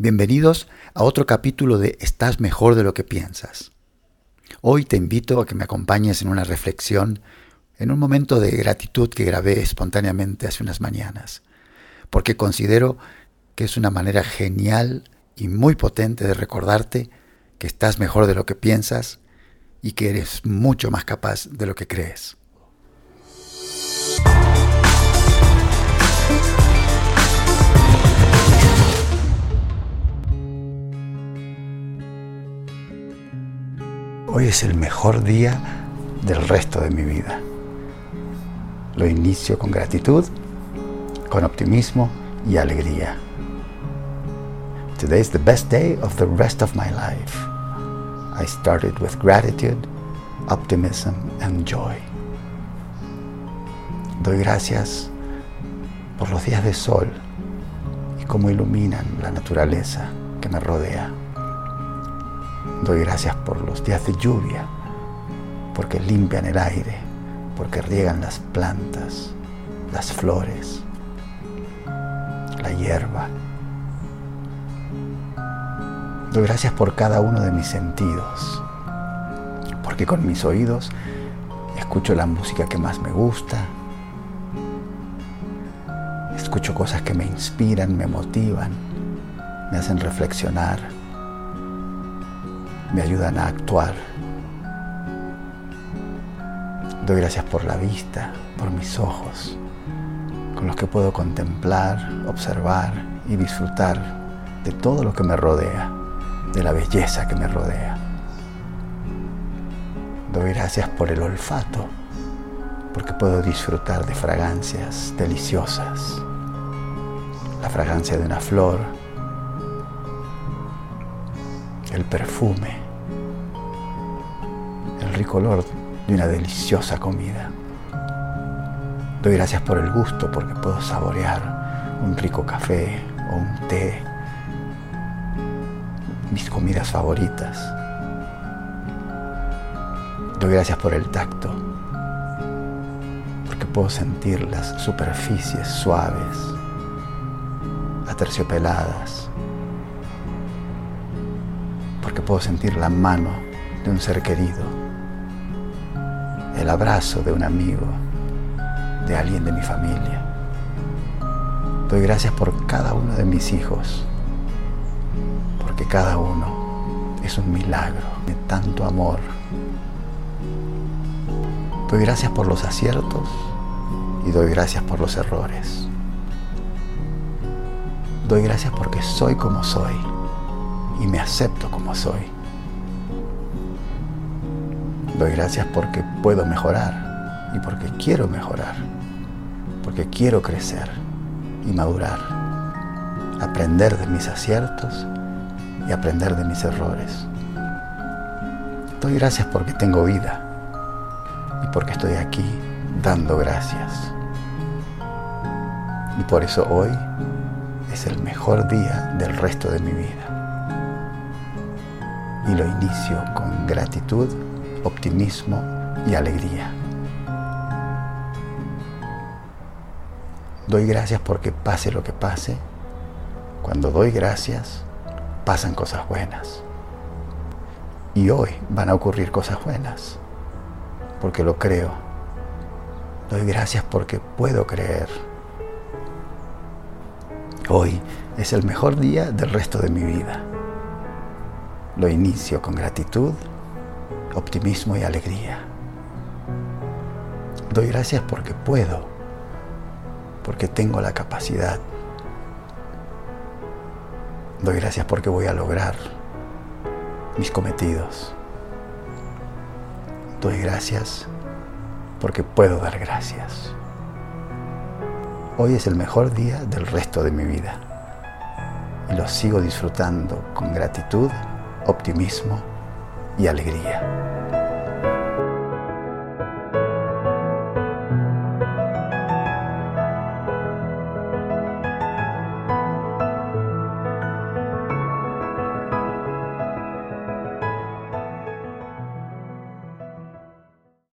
Bienvenidos a otro capítulo de Estás mejor de lo que piensas. Hoy te invito a que me acompañes en una reflexión, en un momento de gratitud que grabé espontáneamente hace unas mañanas, porque considero que es una manera genial y muy potente de recordarte que estás mejor de lo que piensas y que eres mucho más capaz de lo que crees. Hoy es el mejor día del resto de mi vida. Lo inicio con gratitud, con optimismo y alegría. Today is the best day of the rest of my life. I started with gratitude, optimism and joy. Doy gracias por los días de sol y cómo iluminan la naturaleza que me rodea. Doy gracias por los días de lluvia, porque limpian el aire, porque riegan las plantas, las flores, la hierba. Doy gracias por cada uno de mis sentidos, porque con mis oídos escucho la música que más me gusta, escucho cosas que me inspiran, me motivan, me hacen reflexionar me ayudan a actuar. Doy gracias por la vista, por mis ojos, con los que puedo contemplar, observar y disfrutar de todo lo que me rodea, de la belleza que me rodea. Doy gracias por el olfato, porque puedo disfrutar de fragancias deliciosas. La fragancia de una flor, el perfume, el rico olor de una deliciosa comida. Doy gracias por el gusto porque puedo saborear un rico café o un té, mis comidas favoritas. Doy gracias por el tacto, porque puedo sentir las superficies suaves, aterciopeladas, porque puedo sentir la mano de un ser querido, el abrazo de un amigo, de alguien de mi familia. Doy gracias por cada uno de mis hijos, porque cada uno es un milagro de tanto amor. Doy gracias por los aciertos y doy gracias por los errores. Doy gracias porque soy como soy y me acepto como soy. Doy gracias porque puedo mejorar y porque quiero mejorar, porque quiero crecer y madurar, aprender de mis aciertos y aprender de mis errores. Doy gracias porque tengo vida y porque estoy aquí dando gracias. Y por eso hoy es el mejor día del resto de mi vida y lo inicio con gratitud, optimismo y alegría. Doy gracias porque pase lo que pase. Cuando doy gracias, pasan cosas buenas. Y hoy van a ocurrir cosas buenas, porque lo creo. Doy gracias porque puedo creer. Hoy es el mejor día del resto de mi vida. Lo inicio con gratitud, optimismo y alegría. Doy gracias porque puedo, porque tengo la capacidad. Doy gracias porque voy a lograr mis cometidos. Doy gracias porque puedo dar gracias. Hoy es el mejor día del resto de mi vida y lo sigo disfrutando con gratitud optimismo y alegría.